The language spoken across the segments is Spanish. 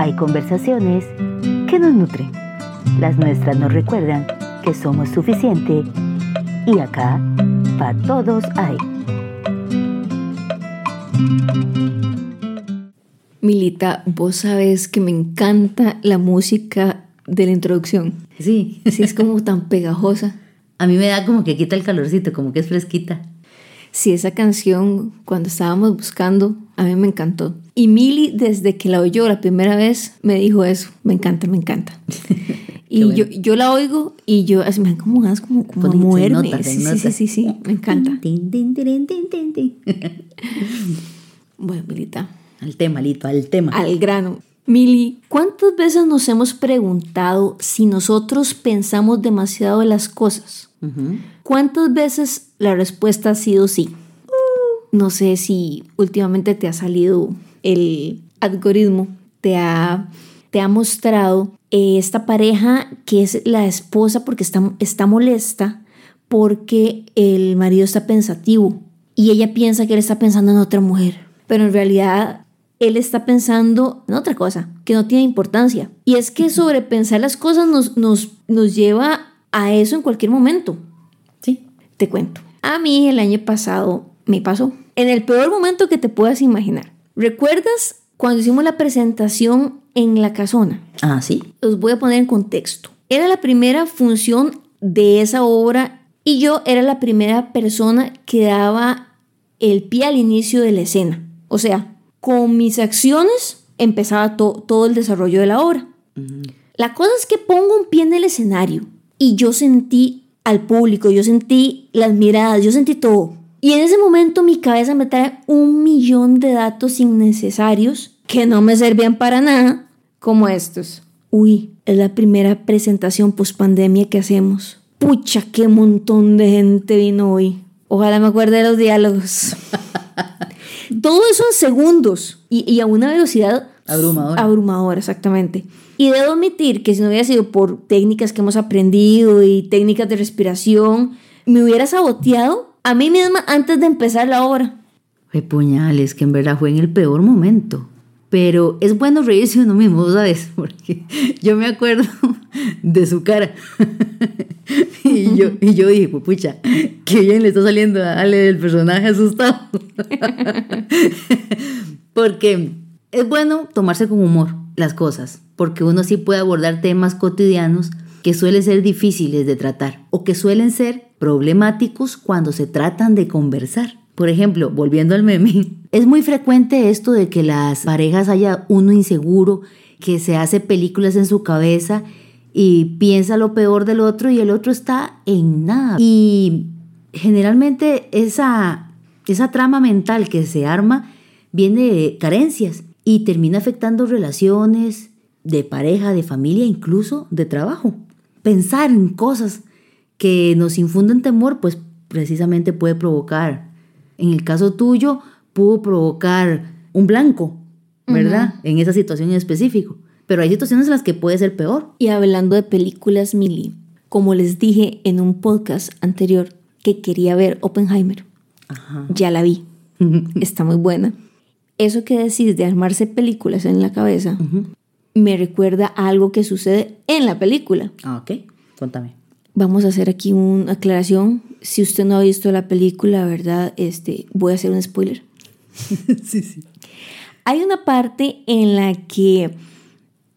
hay conversaciones que nos nutren. Las nuestras nos recuerdan que somos suficiente y acá para todos hay. Milita, vos sabes que me encanta la música de la introducción. Sí. Sí, es como tan pegajosa. A mí me da como que quita el calorcito, como que es fresquita. Sí, esa canción, cuando estábamos buscando, a mí me encantó. Y Mili, desde que la oyó la primera vez, me dijo eso. Me encanta, me encanta. y bueno. yo, yo la oigo y yo, así me dan como ganas como, como a nota, se sí, sí, sí, sí, sí, me encanta. Bueno, Milita, Al tema, Lito, al tema. al grano. Mili, ¿cuántas veces nos hemos preguntado si nosotros pensamos demasiado en las cosas? ¿Cuántas veces la respuesta ha sido sí? No sé si últimamente te ha salido el algoritmo, te ha, te ha mostrado eh, esta pareja que es la esposa porque está, está molesta porque el marido está pensativo y ella piensa que él está pensando en otra mujer, pero en realidad él está pensando en otra cosa que no tiene importancia. Y es que sobrepensar las cosas nos, nos, nos lleva a eso en cualquier momento. Sí. Te cuento. A mí el año pasado me pasó. En el peor momento que te puedas imaginar. ¿Recuerdas cuando hicimos la presentación en la casona? Ah, sí. Los voy a poner en contexto. Era la primera función de esa obra y yo era la primera persona que daba el pie al inicio de la escena. O sea, con mis acciones empezaba to- todo el desarrollo de la obra. La cosa es que pongo un pie en el escenario y yo sentí al público, yo sentí las miradas, yo sentí todo. Y en ese momento mi cabeza me trae un millón de datos innecesarios que no me servían para nada, como estos. Uy, es la primera presentación post pandemia que hacemos. Pucha, qué montón de gente vino hoy. Ojalá me acuerde de los diálogos. Todo eso en segundos y, y a una velocidad Abrumadora. abrumadora, exactamente. Y debo admitir que si no hubiera sido por técnicas que hemos aprendido y técnicas de respiración, me hubiera saboteado a mí misma antes de empezar la obra. Fue puñales, que en verdad fue en el peor momento. Pero es bueno reírse uno mismo, ¿sabes? Porque yo me acuerdo de su cara. y, yo, y yo dije, pues pucha, qué bien le está saliendo a Ale del personaje asustado. Porque es bueno tomarse con humor las cosas, porque uno sí puede abordar temas cotidianos que suelen ser difíciles de tratar o que suelen ser problemáticos cuando se tratan de conversar. Por ejemplo, volviendo al meme, es muy frecuente esto de que las parejas haya uno inseguro, que se hace películas en su cabeza y piensa lo peor del otro y el otro está en nada. Y generalmente esa, esa trama mental que se arma viene de carencias y termina afectando relaciones de pareja, de familia, incluso de trabajo. Pensar en cosas que nos infunden temor, pues precisamente puede provocar, en el caso tuyo, pudo provocar un blanco, ¿verdad? En esa situación en específico. Pero hay situaciones en las que puede ser peor. Y hablando de películas, Mili, como les dije en un podcast anterior que quería ver Oppenheimer, Ajá. ya la vi. Está muy buena. Eso que decís de armarse películas en la cabeza me recuerda a algo que sucede en la película. Ah, ok. Contame. Vamos a hacer aquí una aclaración. Si usted no ha visto la película, ¿verdad? Este, voy a hacer un spoiler. sí, sí. Hay una parte en la que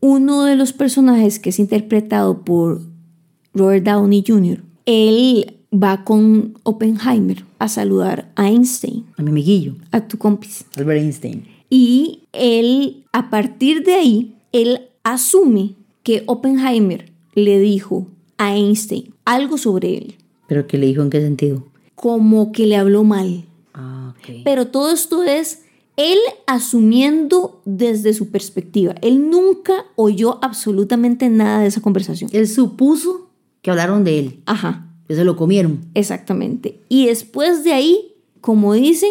uno de los personajes que es interpretado por Robert Downey Jr., él va con Oppenheimer a saludar a Einstein, A mi amiguillo, a tu compis. Albert Einstein. Y él, a partir de ahí, él asume que Oppenheimer le dijo a Einstein algo sobre él, ¿Pero qué le dijo en qué sentido? como que le habló mal. Ah. Pero todo esto es él asumiendo desde su perspectiva. Él nunca oyó absolutamente nada de esa conversación. Él supuso que hablaron de él, Ajá, que se lo comieron. exactamente. Y después de ahí, como dicen,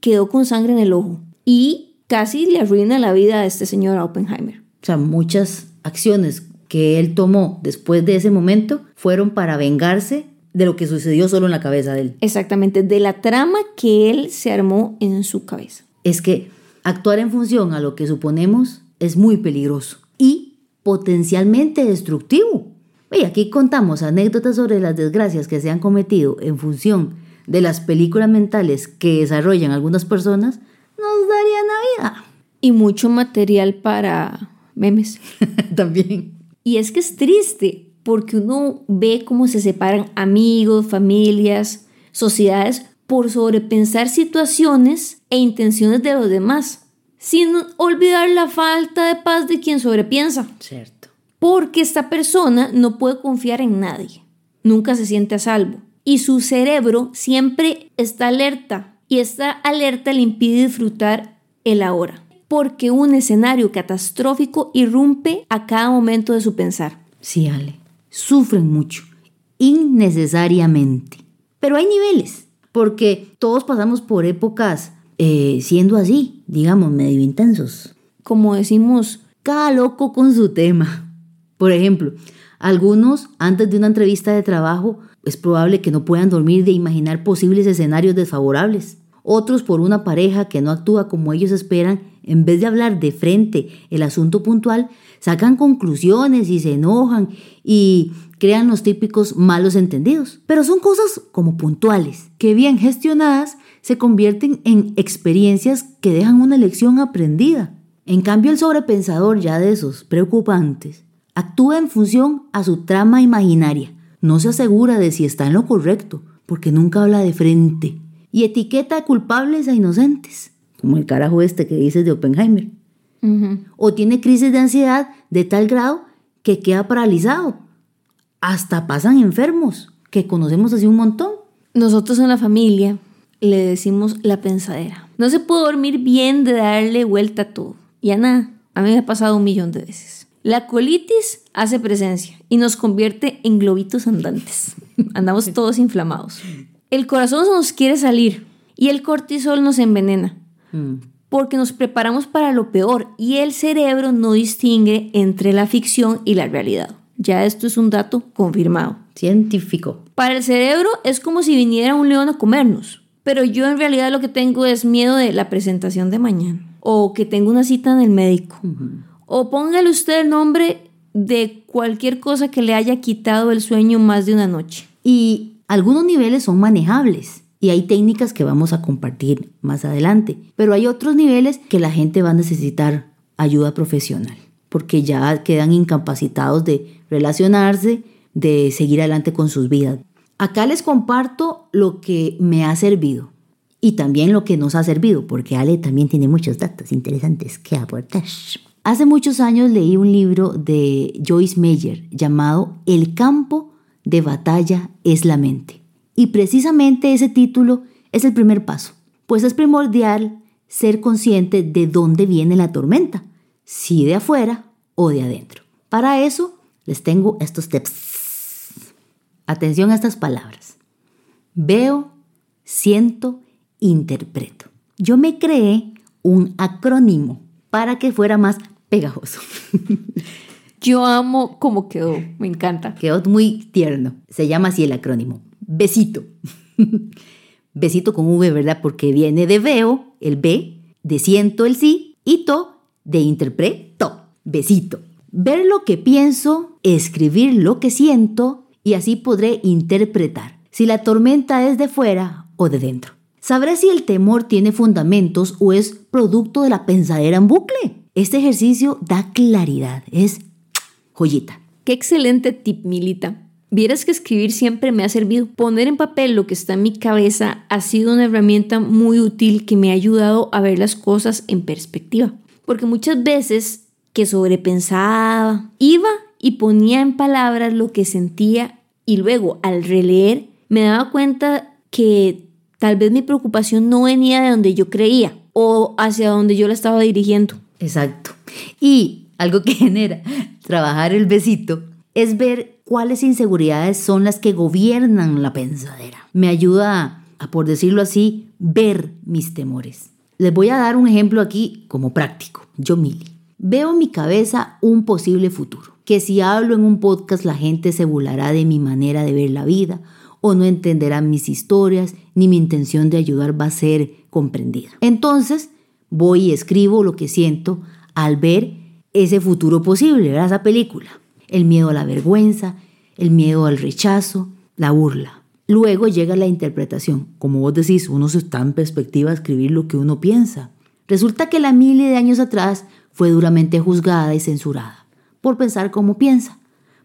quedó con sangre en el ojo. Y casi le arruina la vida a este señor Oppenheimer. O sea, muchas acciones que él tomó después de ese momento fueron para vengarse de lo que sucedió solo en la cabeza de él. Exactamente, de la trama que él se armó en su cabeza. Es que actuar en función a lo que suponemos es muy peligroso y potencialmente destructivo. Y aquí contamos anécdotas sobre las desgracias que se han cometido en función de las películas mentales que desarrollan algunas personas, nos daría Navidad. Y mucho material para memes. También. Y es que es triste porque uno ve cómo se separan amigos, familias, sociedades por sobrepensar situaciones e intenciones de los demás, sin olvidar la falta de paz de quien sobrepiensa. Cierto. Porque esta persona no puede confiar en nadie, nunca se siente a salvo y su cerebro siempre está alerta y esta alerta le impide disfrutar el ahora, porque un escenario catastrófico irrumpe a cada momento de su pensar. Sí, Ale, sufren mucho, innecesariamente. Pero hay niveles, porque todos pasamos por épocas eh, siendo así, digamos, medio intensos. Como decimos, cada loco con su tema. Por ejemplo, algunos antes de una entrevista de trabajo es probable que no puedan dormir de imaginar posibles escenarios desfavorables. Otros por una pareja que no actúa como ellos esperan, en vez de hablar de frente el asunto puntual, sacan conclusiones y se enojan y crean los típicos malos entendidos. Pero son cosas como puntuales, que bien gestionadas se convierten en experiencias que dejan una lección aprendida. En cambio, el sobrepensador ya de esos preocupantes actúa en función a su trama imaginaria. No se asegura de si está en lo correcto, porque nunca habla de frente. Y etiqueta culpables a inocentes, como el carajo este que dices de Oppenheimer. O tiene crisis de ansiedad de tal grado que queda paralizado. Hasta pasan enfermos, que conocemos así un montón. Nosotros en la familia le decimos la pensadera. No se puede dormir bien de darle vuelta a todo. Y a nada, a mí me ha pasado un millón de veces. La colitis hace presencia y nos convierte en globitos andantes. Andamos todos inflamados. El corazón nos quiere salir y el cortisol nos envenena. Mm. Porque nos preparamos para lo peor y el cerebro no distingue entre la ficción y la realidad. Ya esto es un dato confirmado. Científico. Para el cerebro es como si viniera un león a comernos. Pero yo en realidad lo que tengo es miedo de la presentación de mañana. O que tengo una cita en el médico. O póngale usted el nombre de cualquier cosa que le haya quitado el sueño más de una noche. Y algunos niveles son manejables y hay técnicas que vamos a compartir más adelante, pero hay otros niveles que la gente va a necesitar ayuda profesional porque ya quedan incapacitados de relacionarse, de seguir adelante con sus vidas. Acá les comparto lo que me ha servido y también lo que nos ha servido, porque Ale también tiene muchos datos interesantes que aportar. Hace muchos años leí un libro de Joyce Meyer llamado El campo de batalla es la mente. Y precisamente ese título es el primer paso, pues es primordial ser consciente de dónde viene la tormenta, si de afuera o de adentro. Para eso les tengo estos tips. Atención a estas palabras. Veo, siento, interpreto. Yo me creé un acrónimo para que fuera más pegajoso. Yo amo cómo quedó, me encanta. Quedó muy tierno. Se llama así el acrónimo. Besito. Besito con V, ¿verdad? Porque viene de veo, el B, de siento el sí, y to, de interpreto. Besito. Ver lo que pienso, escribir lo que siento, y así podré interpretar si la tormenta es de fuera o de dentro. Sabré si el temor tiene fundamentos o es producto de la pensadera en bucle. Este ejercicio da claridad, es joyita. Qué excelente tip, Milita. Vieras que escribir siempre me ha servido. Poner en papel lo que está en mi cabeza ha sido una herramienta muy útil que me ha ayudado a ver las cosas en perspectiva. Porque muchas veces que sobrepensaba, iba y ponía en palabras lo que sentía y luego al releer me daba cuenta que tal vez mi preocupación no venía de donde yo creía o hacia donde yo la estaba dirigiendo. Exacto. Y algo que genera trabajar el besito es ver cuáles inseguridades son las que gobiernan la pensadera. Me ayuda a, por decirlo así, ver mis temores. Les voy a dar un ejemplo aquí como práctico. Yo, Mili, veo en mi cabeza un posible futuro. Que si hablo en un podcast la gente se burlará de mi manera de ver la vida o no entenderá mis historias ni mi intención de ayudar va a ser comprendida. Entonces, voy y escribo lo que siento al ver ese futuro posible, ¿verdad? esa película. El miedo a la vergüenza, el miedo al rechazo, la burla. Luego llega la interpretación. Como vos decís, uno se está en perspectiva a escribir lo que uno piensa. Resulta que la Mili de años atrás fue duramente juzgada y censurada por pensar como piensa,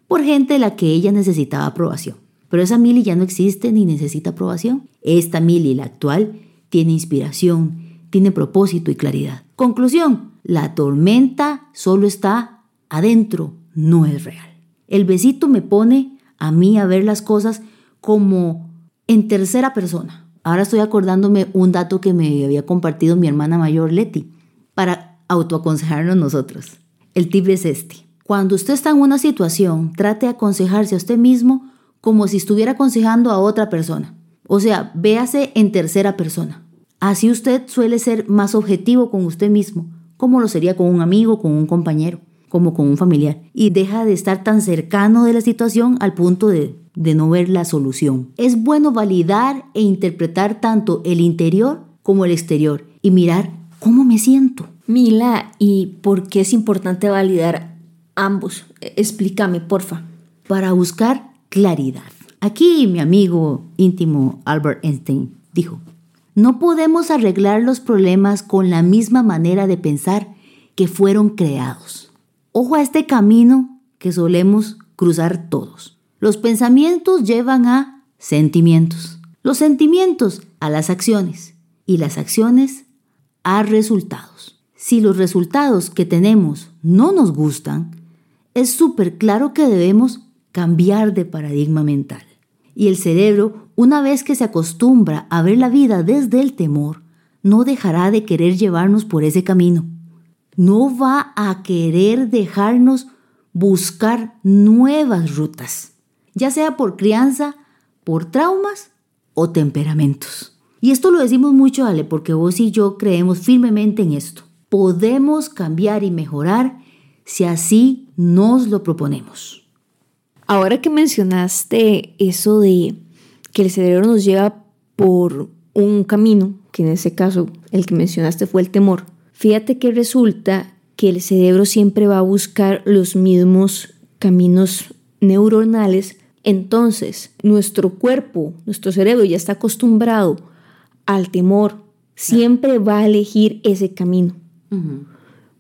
por gente de la que ella necesitaba aprobación. Pero esa Mili ya no existe ni necesita aprobación. Esta Mili, la actual, tiene inspiración, tiene propósito y claridad. Conclusión, la tormenta solo está adentro, no es real. El besito me pone a mí a ver las cosas como en tercera persona. Ahora estoy acordándome un dato que me había compartido mi hermana mayor Leti para autoaconsejarnos nosotros. El tip es este. Cuando usted está en una situación, trate de aconsejarse a usted mismo como si estuviera aconsejando a otra persona. O sea, véase en tercera persona. Así usted suele ser más objetivo con usted mismo, como lo sería con un amigo, con un compañero, como con un familiar. Y deja de estar tan cercano de la situación al punto de de no ver la solución. Es bueno validar e interpretar tanto el interior como el exterior y mirar cómo me siento. Mila, ¿y por qué es importante validar ambos? Explícame, porfa. Para buscar claridad. Aquí mi amigo íntimo Albert Einstein dijo, no podemos arreglar los problemas con la misma manera de pensar que fueron creados. Ojo a este camino que solemos cruzar todos. Los pensamientos llevan a sentimientos, los sentimientos a las acciones y las acciones a resultados. Si los resultados que tenemos no nos gustan, es súper claro que debemos cambiar de paradigma mental. Y el cerebro, una vez que se acostumbra a ver la vida desde el temor, no dejará de querer llevarnos por ese camino. No va a querer dejarnos buscar nuevas rutas ya sea por crianza, por traumas o temperamentos. Y esto lo decimos mucho, Ale, porque vos y yo creemos firmemente en esto. Podemos cambiar y mejorar si así nos lo proponemos. Ahora que mencionaste eso de que el cerebro nos lleva por un camino, que en ese caso el que mencionaste fue el temor, fíjate que resulta que el cerebro siempre va a buscar los mismos caminos neuronales entonces, nuestro cuerpo, nuestro cerebro ya está acostumbrado al temor, siempre va a elegir ese camino.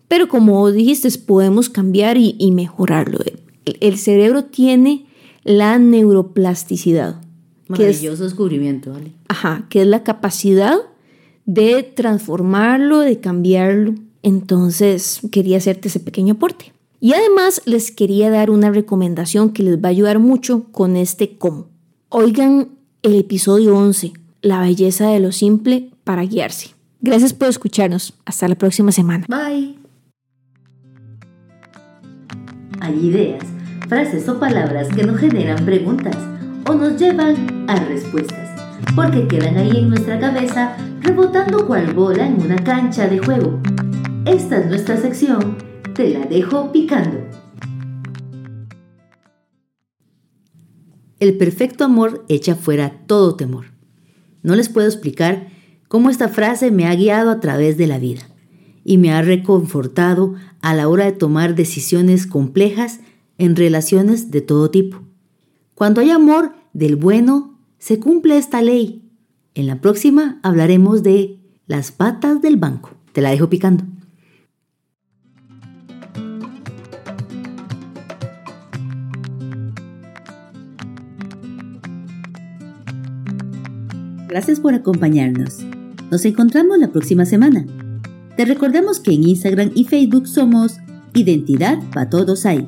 Pero como dijiste, podemos cambiar y, mejorarlo. El, cerebro tiene la neuroplasticidad. Maravilloso descubrimiento, ¿vale? Ajá, que es la capacidad de transformarlo, de cambiarlo. Entonces, quería hacerte ese pequeño aporte. Y además les quería dar una recomendación que les va a ayudar mucho con este cómo. Oigan el episodio 11, La belleza de lo simple para guiarse. Gracias por escucharnos. Hasta la próxima semana. Bye. Hay ideas, frases o palabras que nos generan preguntas o nos llevan a respuestas, porque quedan ahí en nuestra cabeza rebotando cual bola en una cancha de juego. Esta es nuestra sección te la dejo picando. El perfecto amor echa fuera todo temor. No les puedo explicar cómo esta frase me ha guiado a través de la vida y me ha reconfortado a la hora de tomar decisiones complejas en relaciones de todo tipo. Cuando hay amor del bueno, se cumple esta ley. En la próxima hablaremos de las patas del banco. Te la dejo picando. Gracias por acompañarnos. Nos encontramos la próxima semana. Te recordamos que en Instagram y Facebook somos Identidad para Todos Hay.